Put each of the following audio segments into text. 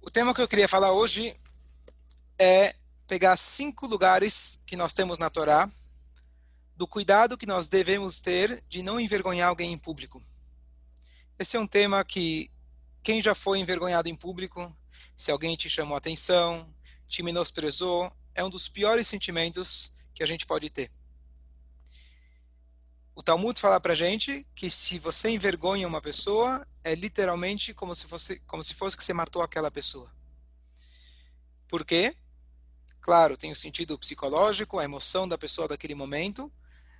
O tema que eu queria falar hoje é pegar cinco lugares que nós temos na Torá do cuidado que nós devemos ter de não envergonhar alguém em público. Esse é um tema que quem já foi envergonhado em público, se alguém te chamou atenção, te menosprezou, é um dos piores sentimentos que a gente pode ter. O Talmud fala pra gente que se você envergonha uma pessoa, é literalmente como se fosse, como se fosse que você matou aquela pessoa. Por quê? Claro, tem o sentido psicológico, a emoção da pessoa daquele momento,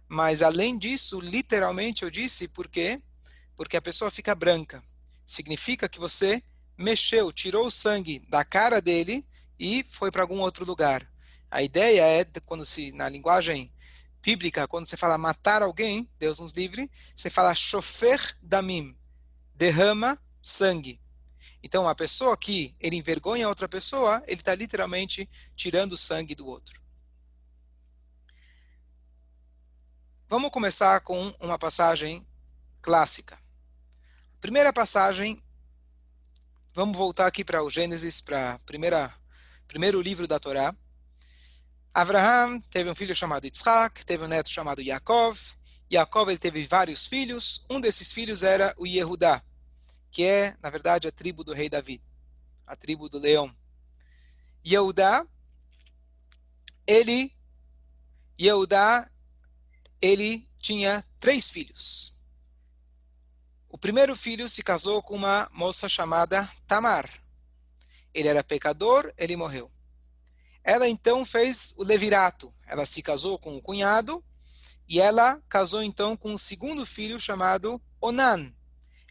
mas além disso, literalmente eu disse por quê? Porque a pessoa fica branca. Significa que você mexeu, tirou o sangue da cara dele e foi para algum outro lugar. A ideia é, quando se, na linguagem bíblica, quando você fala matar alguém, Deus nos livre, você fala chofer damim, derrama sangue. Então, a pessoa que ele envergonha outra pessoa, ele está literalmente tirando o sangue do outro. Vamos começar com uma passagem clássica. Primeira passagem, vamos voltar aqui para o Gênesis, para o primeiro livro da Torá. Abraham teve um filho chamado Yitzhak, teve um neto chamado Yaakov. Yaakov ele teve vários filhos. Um desses filhos era o Yehudá, que é, na verdade, a tribo do rei Davi, a tribo do leão. Yehudá, ele, Yehudá, ele tinha três filhos. O primeiro filho se casou com uma moça chamada Tamar. Ele era pecador, ele morreu. Ela então fez o levirato. Ela se casou com o cunhado e ela casou então com o segundo filho chamado Onan.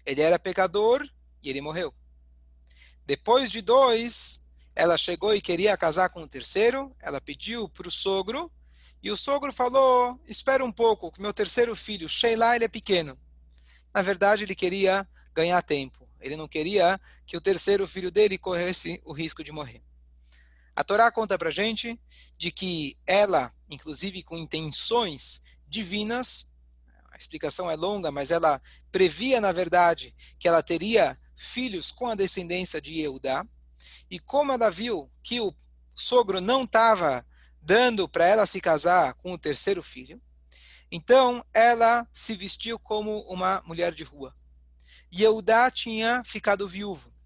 Ele era pecador e ele morreu. Depois de dois, ela chegou e queria casar com o terceiro. Ela pediu para o sogro e o sogro falou: Espera um pouco, que meu terceiro filho, Sheila, ele é pequeno. Na verdade, ele queria ganhar tempo. Ele não queria que o terceiro filho dele corresse o risco de morrer. A Torá conta para gente de que ela, inclusive com intenções divinas, a explicação é longa, mas ela previa, na verdade, que ela teria filhos com a descendência de Eudá, e como ela viu que o sogro não estava dando para ela se casar com o terceiro filho, então ela se vestiu como uma mulher de rua. Eudá tinha ficado viúvo.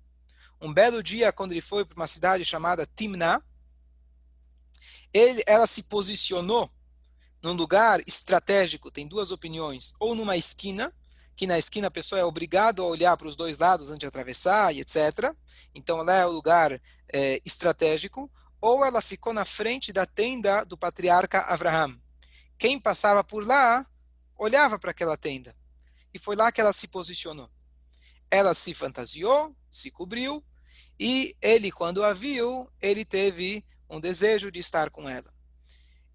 Um belo dia, quando ele foi para uma cidade chamada Timná, ele, ela se posicionou num lugar estratégico, tem duas opiniões, ou numa esquina, que na esquina a pessoa é obrigada a olhar para os dois lados antes de atravessar, e etc. Então lá é o lugar é, estratégico, ou ela ficou na frente da tenda do patriarca Abraham. Quem passava por lá olhava para aquela tenda. E foi lá que ela se posicionou. Ela se fantasiou, se cobriu, e ele, quando a viu, ele teve um desejo de estar com ela.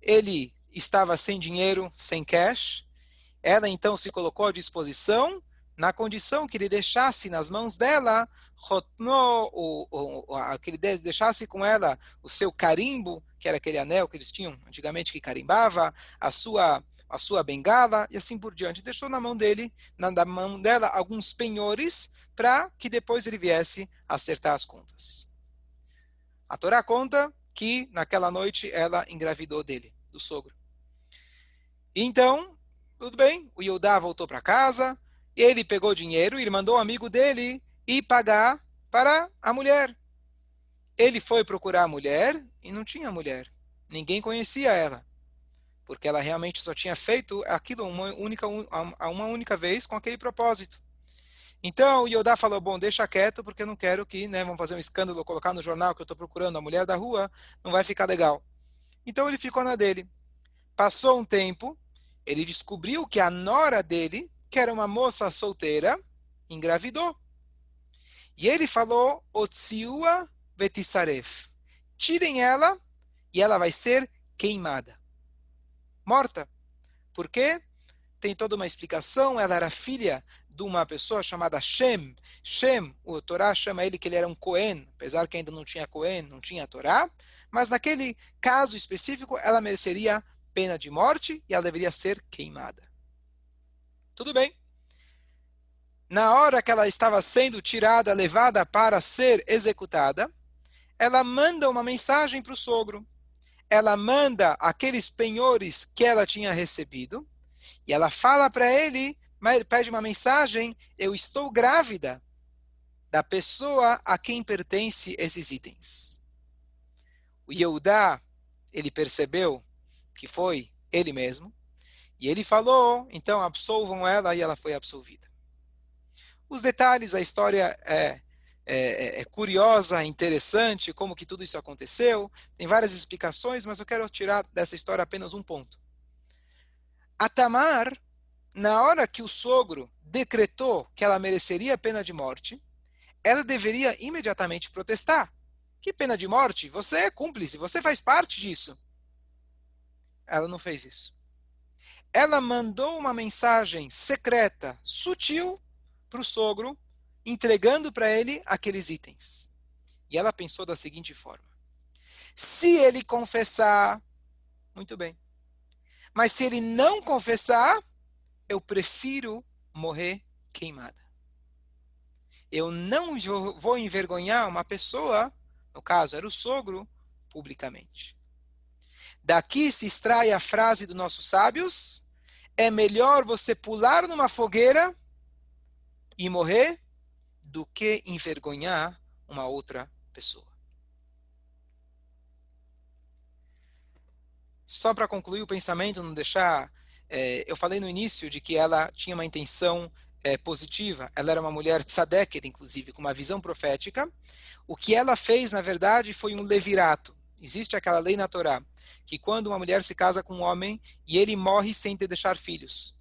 Ele estava sem dinheiro, sem cash. Ela então se colocou à disposição na condição que ele deixasse nas mãos dela, o, o, que ele deixasse com ela o seu carimbo, que era aquele anel que eles tinham antigamente que carimbava, a sua a sua bengala e assim por diante. Deixou na mão dele, na, na mão dela, alguns penhores para que depois ele viesse acertar as contas. A Torá conta que naquela noite ela engravidou dele, do sogro. Então, tudo bem, o Yudá voltou para casa, ele pegou dinheiro e mandou um amigo dele ir pagar para a mulher. Ele foi procurar a mulher e não tinha mulher. Ninguém conhecia ela. Porque ela realmente só tinha feito aquilo uma única, uma única vez com aquele propósito. Então o Yodá falou: Bom, deixa quieto, porque eu não quero que né, vão fazer um escândalo, colocar no jornal que eu estou procurando a mulher da rua, não vai ficar legal. Então ele ficou na dele. Passou um tempo, ele descobriu que a nora dele, que era uma moça solteira, engravidou. E ele falou: Otsiua Betisaref. Tirem ela e ela vai ser queimada. Morta. Por quê? Tem toda uma explicação. Ela era filha de uma pessoa chamada Shem. Shem, o Torá chama ele que ele era um Cohen, apesar que ainda não tinha Cohen, não tinha Torá, mas naquele caso específico ela mereceria pena de morte e ela deveria ser queimada. Tudo bem. Na hora que ela estava sendo tirada, levada para ser executada, ela manda uma mensagem para o sogro. Ela manda aqueles penhores que ela tinha recebido e ela fala para ele, pede uma mensagem: Eu estou grávida da pessoa a quem pertence esses itens. O Yehudá, ele percebeu que foi ele mesmo, e ele falou, então absolvam ela, e ela foi absolvida. Os detalhes, a história é, é, é, curiosa, interessante, como que tudo isso aconteceu, tem várias explicações, mas eu quero tirar dessa história apenas um ponto. A Tamar, na hora que o sogro decretou que ela mereceria pena de morte, ela deveria imediatamente protestar. Que pena de morte? Você é cúmplice, você faz parte disso. Ela não fez isso. Ela mandou uma mensagem secreta, sutil, para o sogro, entregando para ele aqueles itens. E ela pensou da seguinte forma: se ele confessar, muito bem. Mas se ele não confessar, eu prefiro morrer queimada. Eu não vou envergonhar uma pessoa, no caso era o sogro, publicamente. Daqui se extrai a frase dos nossos sábios: é melhor você pular numa fogueira e morrer do que envergonhar uma outra pessoa. Só para concluir o pensamento, não deixar. É, eu falei no início de que ela tinha uma intenção é, positiva. Ela era uma mulher tzadeket, inclusive, com uma visão profética. O que ela fez, na verdade, foi um levirato. Existe aquela lei na Torá, que quando uma mulher se casa com um homem e ele morre sem ter deixar filhos,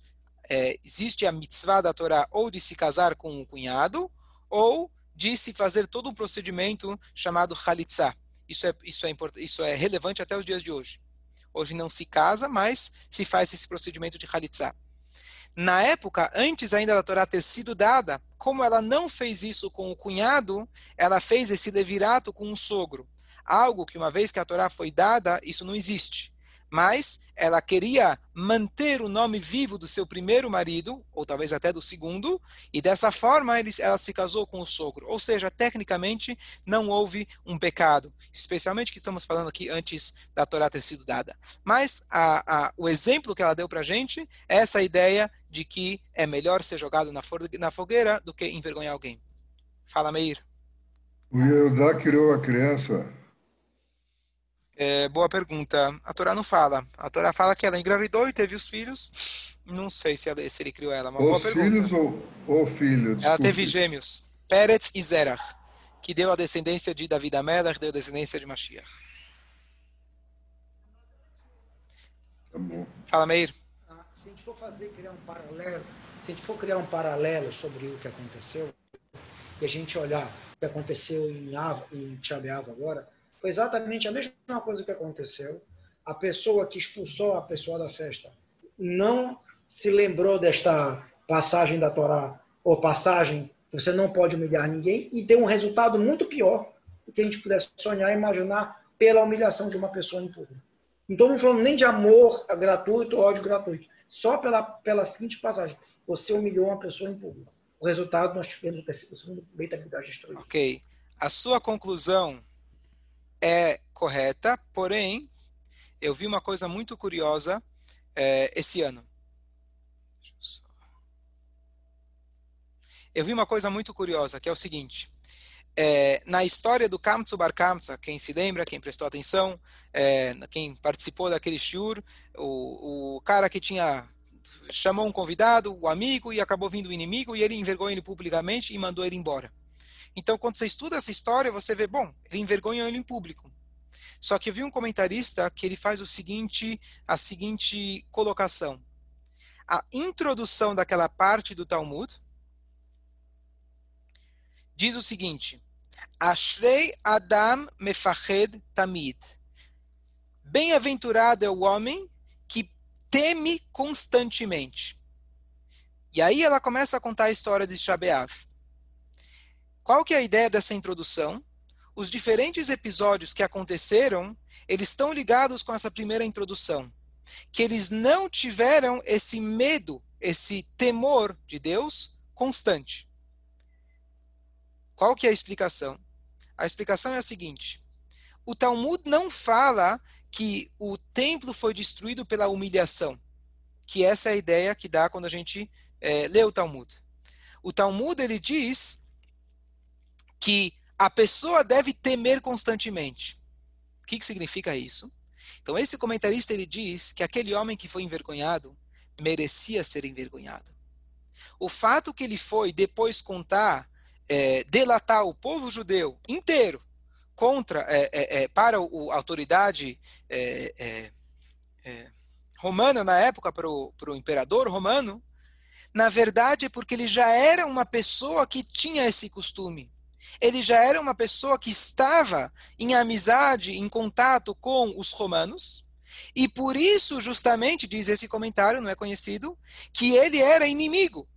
é, existe a mitzvah da Torá ou de se casar com o cunhado, ou de se fazer todo um procedimento chamado halitzah. Isso é, isso, é isso é relevante até os dias de hoje. Hoje não se casa, mas se faz esse procedimento de halitzah. Na época, antes ainda da Torá ter sido dada, como ela não fez isso com o cunhado, ela fez esse levirato com o sogro. Algo que uma vez que a Torá foi dada, isso não existe mas ela queria manter o nome vivo do seu primeiro marido, ou talvez até do segundo, e dessa forma ela se casou com o sogro. Ou seja, tecnicamente não houve um pecado, especialmente que estamos falando aqui antes da Torá ter sido dada. Mas a, a, o exemplo que ela deu para a gente é essa ideia de que é melhor ser jogado na, na fogueira do que envergonhar alguém. Fala, Meir. O Yehudá criou a criança é, boa pergunta. A Torá não fala. A Torá fala que ela engravidou e teve os filhos. Não sei se, ela, se ele criou ela. Mas os filhos ou o filho? Desculpe. Ela teve gêmeos. Peretz e Zerach. Que deu a descendência de David Amelech, deu a descendência de Mashiach. Tá bom. Fala, Meir. Ah, se a gente for fazer, criar um paralelo, se a gente for criar um paralelo sobre o que aconteceu, e a gente olhar o que aconteceu em, Ava, em Tchabeava agora, foi exatamente a mesma coisa que aconteceu. A pessoa que expulsou a pessoa da festa não se lembrou desta passagem da Torá, ou passagem você não pode humilhar ninguém, e deu um resultado muito pior do que a gente pudesse sonhar e imaginar pela humilhação de uma pessoa em público. Então não falamos nem de amor gratuito, ódio gratuito. Só pela, pela seguinte passagem. Você humilhou uma pessoa em público. O resultado nós tivemos o segundo Beit destruído. Ok. A sua conclusão é correta, porém, eu vi uma coisa muito curiosa é, esse ano. Eu vi uma coisa muito curiosa, que é o seguinte. É, na história do Kamtsu Bar Kamtsa, quem se lembra, quem prestou atenção, é, quem participou daquele shiur, o, o cara que tinha chamou um convidado, o amigo, e acabou vindo o inimigo, e ele envergonhou ele publicamente e mandou ele embora. Então, quando você estuda essa história, você vê, bom, ele envergonhou ele em público. Só que eu vi um comentarista que ele faz o seguinte, a seguinte colocação. A introdução daquela parte do Talmud diz o seguinte: Ashrei Adam mefached tamid. Bem-aventurado é o homem que teme constantemente. E aí ela começa a contar a história de Shabeav. Qual que é a ideia dessa introdução? Os diferentes episódios que aconteceram, eles estão ligados com essa primeira introdução. Que eles não tiveram esse medo, esse temor de Deus constante. Qual que é a explicação? A explicação é a seguinte: o Talmud não fala que o templo foi destruído pela humilhação, que essa é a ideia que dá quando a gente é, lê o Talmud. O Talmud ele diz que a pessoa deve temer constantemente. O que, que significa isso? Então esse comentarista ele diz que aquele homem que foi envergonhado merecia ser envergonhado. O fato que ele foi depois contar, é, delatar o povo judeu inteiro contra é, é, é para a autoridade é, é, romana na época para o imperador romano, na verdade é porque ele já era uma pessoa que tinha esse costume. Ele já era uma pessoa que estava em amizade, em contato com os romanos, e por isso, justamente, diz esse comentário, não é conhecido, que ele era inimigo.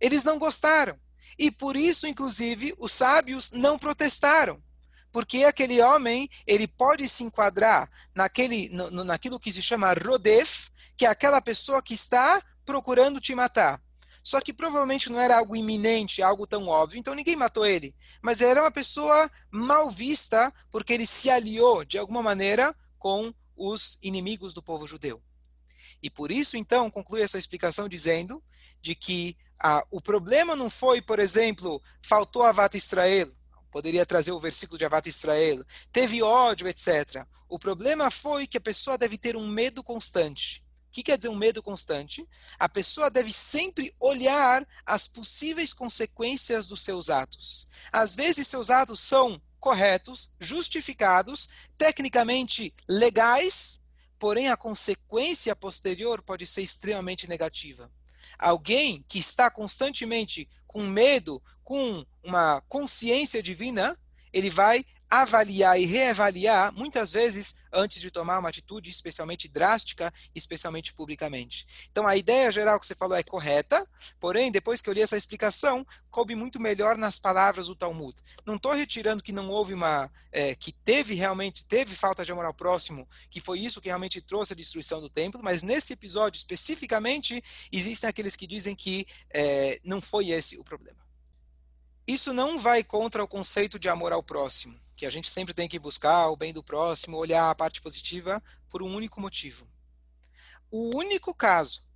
Eles não gostaram. E por isso, inclusive, os sábios não protestaram. Porque aquele homem, ele pode se enquadrar naquele, no, naquilo que se chama rodef, que é aquela pessoa que está procurando te matar. Só que provavelmente não era algo iminente, algo tão óbvio, então ninguém matou ele. Mas ele era uma pessoa mal vista, porque ele se aliou, de alguma maneira, com os inimigos do povo judeu. E por isso, então, conclui essa explicação dizendo de que ah, o problema não foi, por exemplo, faltou Avat Israel, poderia trazer o versículo de Avat Israel, teve ódio, etc. O problema foi que a pessoa deve ter um medo constante. Que quer dizer um medo constante? A pessoa deve sempre olhar as possíveis consequências dos seus atos. Às vezes, seus atos são corretos, justificados, tecnicamente legais, porém a consequência posterior pode ser extremamente negativa. Alguém que está constantemente com medo, com uma consciência divina, ele vai avaliar e reavaliar muitas vezes antes de tomar uma atitude especialmente drástica, especialmente publicamente. Então a ideia geral que você falou é correta, porém depois que eu li essa explicação, coube muito melhor nas palavras do Talmud. Não estou retirando que não houve uma, é, que teve realmente, teve falta de amor ao próximo, que foi isso que realmente trouxe a destruição do templo, mas nesse episódio especificamente existem aqueles que dizem que é, não foi esse o problema. Isso não vai contra o conceito de amor ao próximo que a gente sempre tem que buscar o bem do próximo, olhar a parte positiva por um único motivo. O único caso,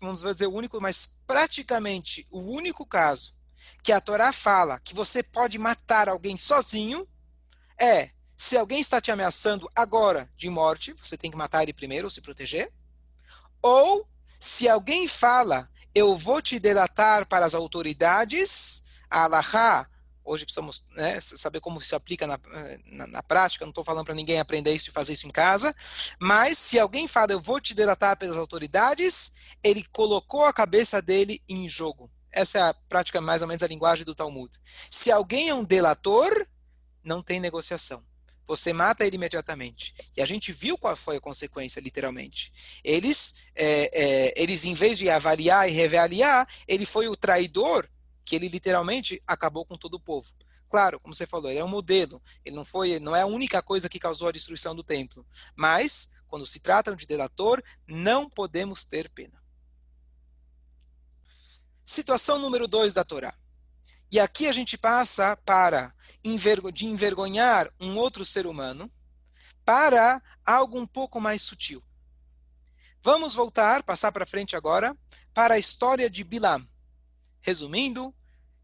vamos dizer o único, mas praticamente o único caso que a Torá fala que você pode matar alguém sozinho é se alguém está te ameaçando agora de morte, você tem que matar ele primeiro ou se proteger. Ou se alguém fala, eu vou te delatar para as autoridades, a Allahá Hoje precisamos né, saber como se aplica na, na, na prática. Não estou falando para ninguém aprender isso e fazer isso em casa. Mas se alguém fala, eu vou te delatar pelas autoridades, ele colocou a cabeça dele em jogo. Essa é a prática, mais ou menos, a linguagem do Talmud. Se alguém é um delator, não tem negociação. Você mata ele imediatamente. E a gente viu qual foi a consequência, literalmente. Eles, é, é, eles em vez de avaliar e reavaliar, ele foi o traidor que ele literalmente acabou com todo o povo. Claro, como você falou, ele é um modelo. Ele não foi, não é a única coisa que causou a destruição do templo. Mas quando se trata de delator, não podemos ter pena. Situação número 2 da Torá. E aqui a gente passa para de envergonhar um outro ser humano para algo um pouco mais sutil. Vamos voltar, passar para frente agora, para a história de Bilam. Resumindo,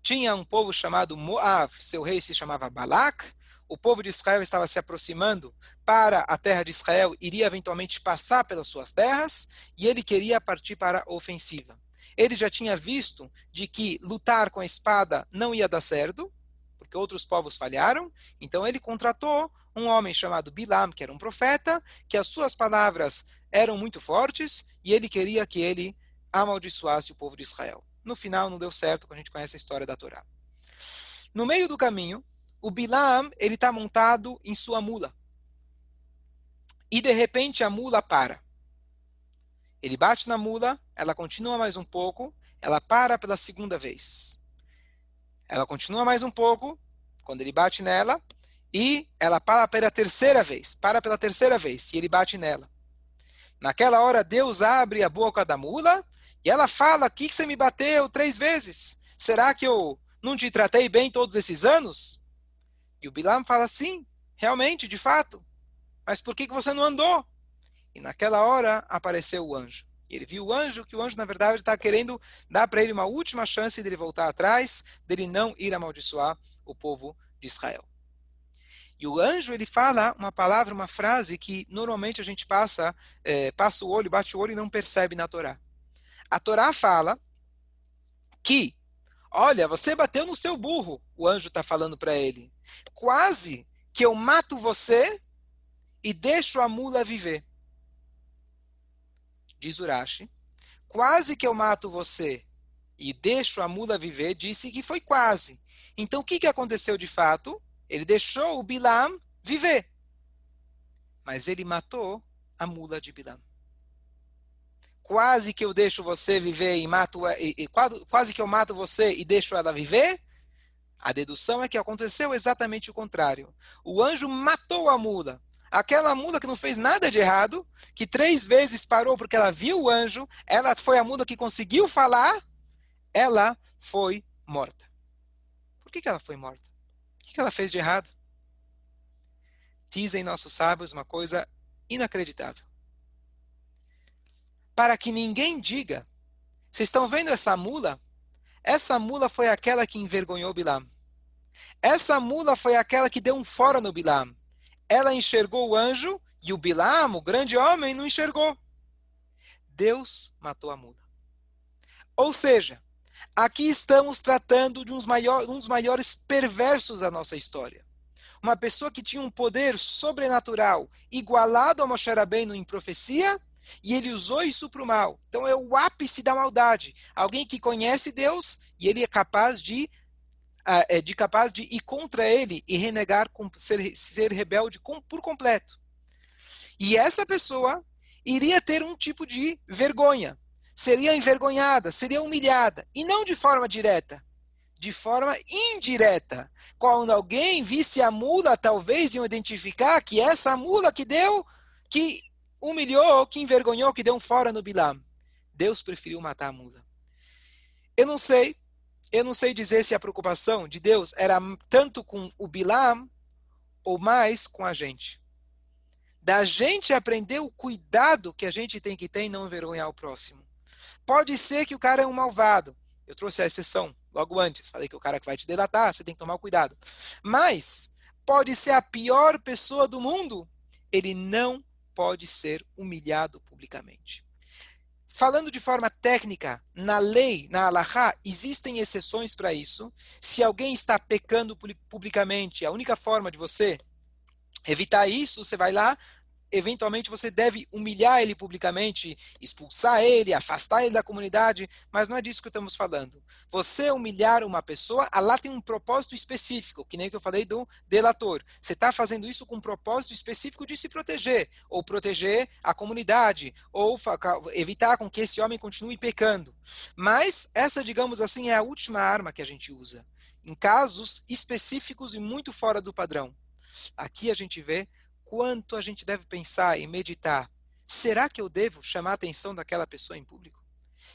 tinha um povo chamado Moab, seu rei se chamava Balak, o povo de Israel estava se aproximando para a terra de Israel, iria eventualmente passar pelas suas terras, e ele queria partir para a ofensiva. Ele já tinha visto de que lutar com a espada não ia dar certo, porque outros povos falharam, então ele contratou um homem chamado Bilam, que era um profeta, que as suas palavras eram muito fortes, e ele queria que ele amaldiçoasse o povo de Israel. No final não deu certo, a gente conhece a história da Torá. No meio do caminho, o Bilam, ele está montado em sua mula. E de repente a mula para. Ele bate na mula, ela continua mais um pouco, ela para pela segunda vez. Ela continua mais um pouco, quando ele bate nela, e ela para pela terceira vez, para pela terceira vez, e ele bate nela. Naquela hora, Deus abre a boca da mula e ela fala: que você me bateu três vezes? Será que eu não te tratei bem todos esses anos? E o Bilam fala assim: realmente, de fato. Mas por que, que você não andou? E naquela hora apareceu o anjo. E ele viu o anjo, que o anjo, na verdade, está querendo dar para ele uma última chance dele voltar atrás, dele não ir amaldiçoar o povo de Israel. E o anjo, ele fala uma palavra, uma frase que normalmente a gente passa, é, passa o olho, bate o olho e não percebe na Torá. A Torá fala que, olha, você bateu no seu burro, o anjo está falando para ele. Quase que eu mato você e deixo a mula viver. Diz Urashi, quase que eu mato você e deixo a mula viver, disse que foi quase. Então o que, que aconteceu de fato? Ele deixou o Bilam viver. Mas ele matou a mula de Bilam. Quase que eu deixo você viver e mato e, e, quase, quase que eu mato você e deixo ela viver. A dedução é que aconteceu exatamente o contrário. O anjo matou a mula. Aquela mula que não fez nada de errado, que três vezes parou porque ela viu o anjo, ela foi a mula que conseguiu falar, ela foi morta. Por que, que ela foi morta? que ela fez de errado? Dizem nossos sábios uma coisa inacreditável. Para que ninguém diga, vocês estão vendo essa mula? Essa mula foi aquela que envergonhou Bilam. Essa mula foi aquela que deu um fora no Bilam. Ela enxergou o anjo e o Bilam, o grande homem, não enxergou. Deus matou a mula. Ou seja, Aqui estamos tratando de maiores, um dos maiores perversos da nossa história. Uma pessoa que tinha um poder sobrenatural igualado a Moshe Rabbeinu em profecia, e ele usou isso para o mal. Então é o ápice da maldade. Alguém que conhece Deus e ele é capaz de, uh, de capaz de ir contra ele e renegar, ser, ser rebelde com, por completo. E essa pessoa iria ter um tipo de vergonha seria envergonhada, seria humilhada, e não de forma direta, de forma indireta. Quando alguém visse a mula, talvez iam identificar que essa mula que deu, que humilhou, que envergonhou, que deu um fora no Bilam. Deus preferiu matar a mula. Eu não sei, eu não sei dizer se a preocupação de Deus era tanto com o Bilam ou mais com a gente. Da gente aprender o cuidado que a gente tem que ter em não envergonhar o próximo. Pode ser que o cara é um malvado. Eu trouxe a exceção logo antes. Falei que o cara que vai te delatar, você tem que tomar cuidado. Mas pode ser a pior pessoa do mundo. Ele não pode ser humilhado publicamente. Falando de forma técnica, na lei, na Allahá, existem exceções para isso. Se alguém está pecando publicamente, a única forma de você evitar isso, você vai lá, eventualmente você deve humilhar ele publicamente, expulsar ele, afastar ele da comunidade, mas não é disso que estamos falando. Você humilhar uma pessoa, Allah tem um propósito específico, que nem que eu falei do delator. Você está fazendo isso com um propósito específico de se proteger, ou proteger a comunidade, ou evitar com que esse homem continue pecando. Mas essa, digamos assim, é a última arma que a gente usa, em casos específicos e muito fora do padrão. Aqui a gente vê quanto a gente deve pensar e meditar. Será que eu devo chamar a atenção daquela pessoa em público?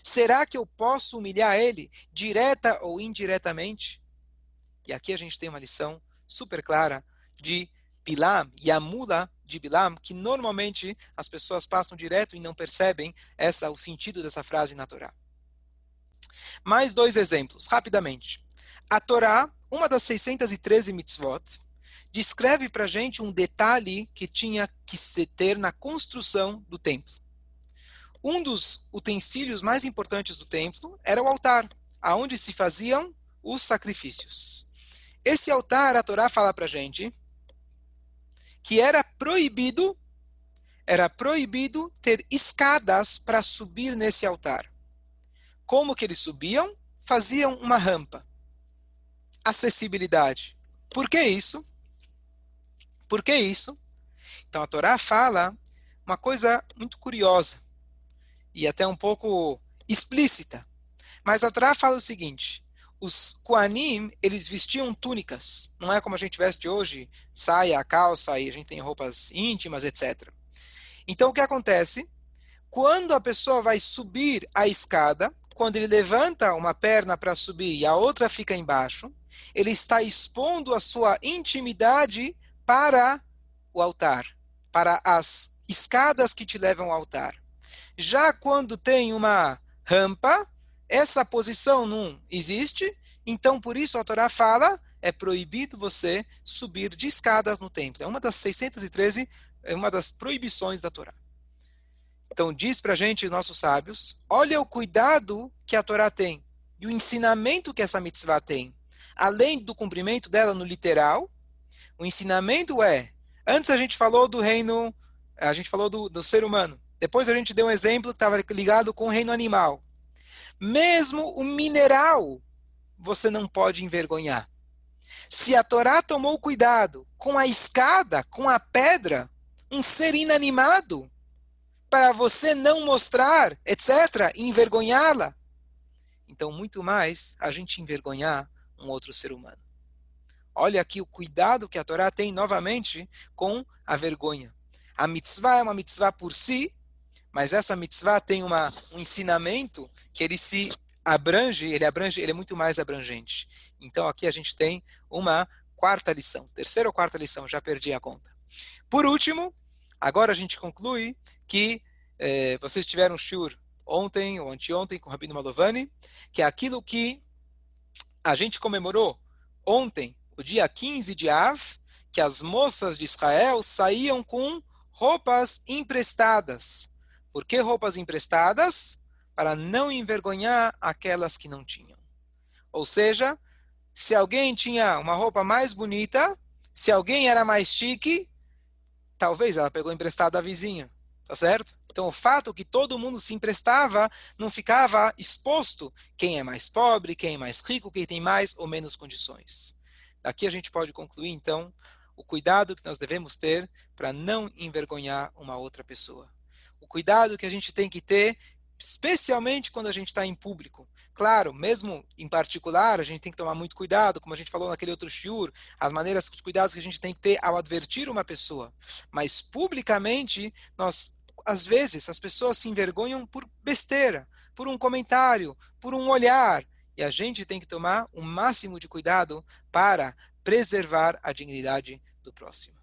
Será que eu posso humilhar ele, direta ou indiretamente? E aqui a gente tem uma lição super clara de Bilam e a mula de Bilam, que normalmente as pessoas passam direto e não percebem essa o sentido dessa frase na Torá. Mais dois exemplos, rapidamente. A Torá, uma das 613 mitzvot, descreve para a gente um detalhe que tinha que se ter na construção do templo. Um dos utensílios mais importantes do templo era o altar, aonde se faziam os sacrifícios. Esse altar, a Torá fala para a gente que era proibido, era proibido ter escadas para subir nesse altar. Como que eles subiam? Faziam uma rampa. Acessibilidade. Por que isso? Por que isso? Então a Torá fala uma coisa muito curiosa e até um pouco explícita. Mas a Torá fala o seguinte: os Koanim, eles vestiam túnicas, não é como a gente veste hoje, saia, calça e a gente tem roupas íntimas, etc. Então o que acontece? Quando a pessoa vai subir a escada, quando ele levanta uma perna para subir e a outra fica embaixo, ele está expondo a sua intimidade para o altar, para as escadas que te levam ao altar. Já quando tem uma rampa, essa posição não existe, então por isso a Torá fala, é proibido você subir de escadas no templo. É uma das 613, é uma das proibições da Torá. Então diz para a gente, nossos sábios, olha o cuidado que a Torá tem e o ensinamento que essa mitzvah tem. Além do cumprimento dela no literal, o ensinamento é, antes a gente falou do reino, a gente falou do, do ser humano. Depois a gente deu um exemplo que estava ligado com o reino animal. Mesmo o mineral, você não pode envergonhar. Se a Torá tomou cuidado com a escada, com a pedra, um ser inanimado, para você não mostrar, etc., envergonhá-la. Então, muito mais a gente envergonhar um outro ser humano. Olha aqui o cuidado que a Torá tem novamente com a vergonha. A mitzvah é uma mitzvah por si, mas essa mitzvah tem uma, um ensinamento que ele se abrange, ele abrange, ele é muito mais abrangente. Então aqui a gente tem uma quarta lição, terceira ou quarta lição, já perdi a conta. Por último, agora a gente conclui que eh, vocês tiveram shur ontem ou anteontem com o Rabino Malovani, que é aquilo que a gente comemorou ontem, o dia 15 de Av, que as moças de Israel saíam com roupas emprestadas. Por que roupas emprestadas? Para não envergonhar aquelas que não tinham. Ou seja, se alguém tinha uma roupa mais bonita, se alguém era mais chique, talvez ela pegou emprestado da vizinha, tá certo? Então, o fato que todo mundo se emprestava não ficava exposto quem é mais pobre, quem é mais rico, quem tem mais ou menos condições. Daqui a gente pode concluir, então, o cuidado que nós devemos ter para não envergonhar uma outra pessoa. O cuidado que a gente tem que ter especialmente quando a gente está em público. Claro, mesmo em particular, a gente tem que tomar muito cuidado, como a gente falou naquele outro shiur, as maneiras, os cuidados que a gente tem que ter ao advertir uma pessoa. Mas publicamente, nós, às vezes, as pessoas se envergonham por besteira, por um comentário, por um olhar. E a gente tem que tomar o máximo de cuidado para preservar a dignidade do próximo.